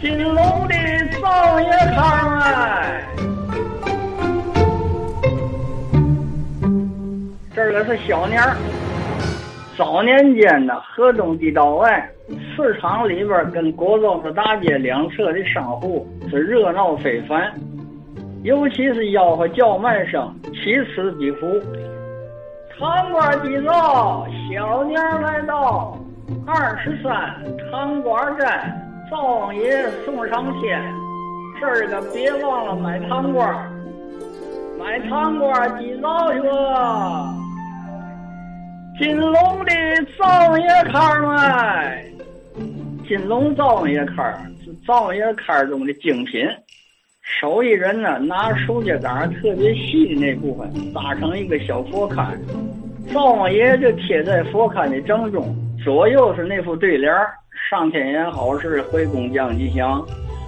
金龙的少爷康哎，这个是小年儿。早年间呢，河东地道外市场里边跟国庄子大街两侧的商户是热闹非凡，尤其是吆喝叫卖声，起此彼伏。堂官地道，小年来到，二十三堂官站。灶王爷送上天，这儿个别忘了买糖瓜买糖瓜祭灶去。金龙的灶王爷龛儿金龙灶王爷龛是灶王爷龛中的精品。手艺人呢，拿手秸秆特别细的那部分扎成一个小佛龛，灶王爷就贴在佛龛的正中，左右是那副对联儿。上天言好事，回宫降吉祥。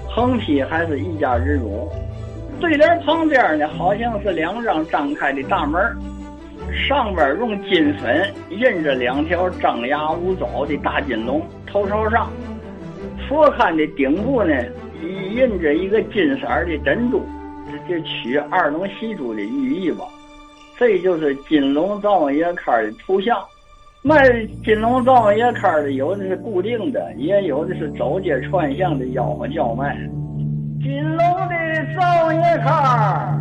横批还是一家之主。对联旁边呢，好像是两张张开的大门上边用金粉印着两条张牙舞爪的大金龙，头朝上。佛龛的顶部呢，印着一个金色的珍珠，这就取二龙戏珠的寓意吧。这就是金龙灶王爷龛的图像。卖金龙灶王爷摊的，有的是固定的，也有的是走街串巷的吆喝叫卖。金龙的灶王爷摊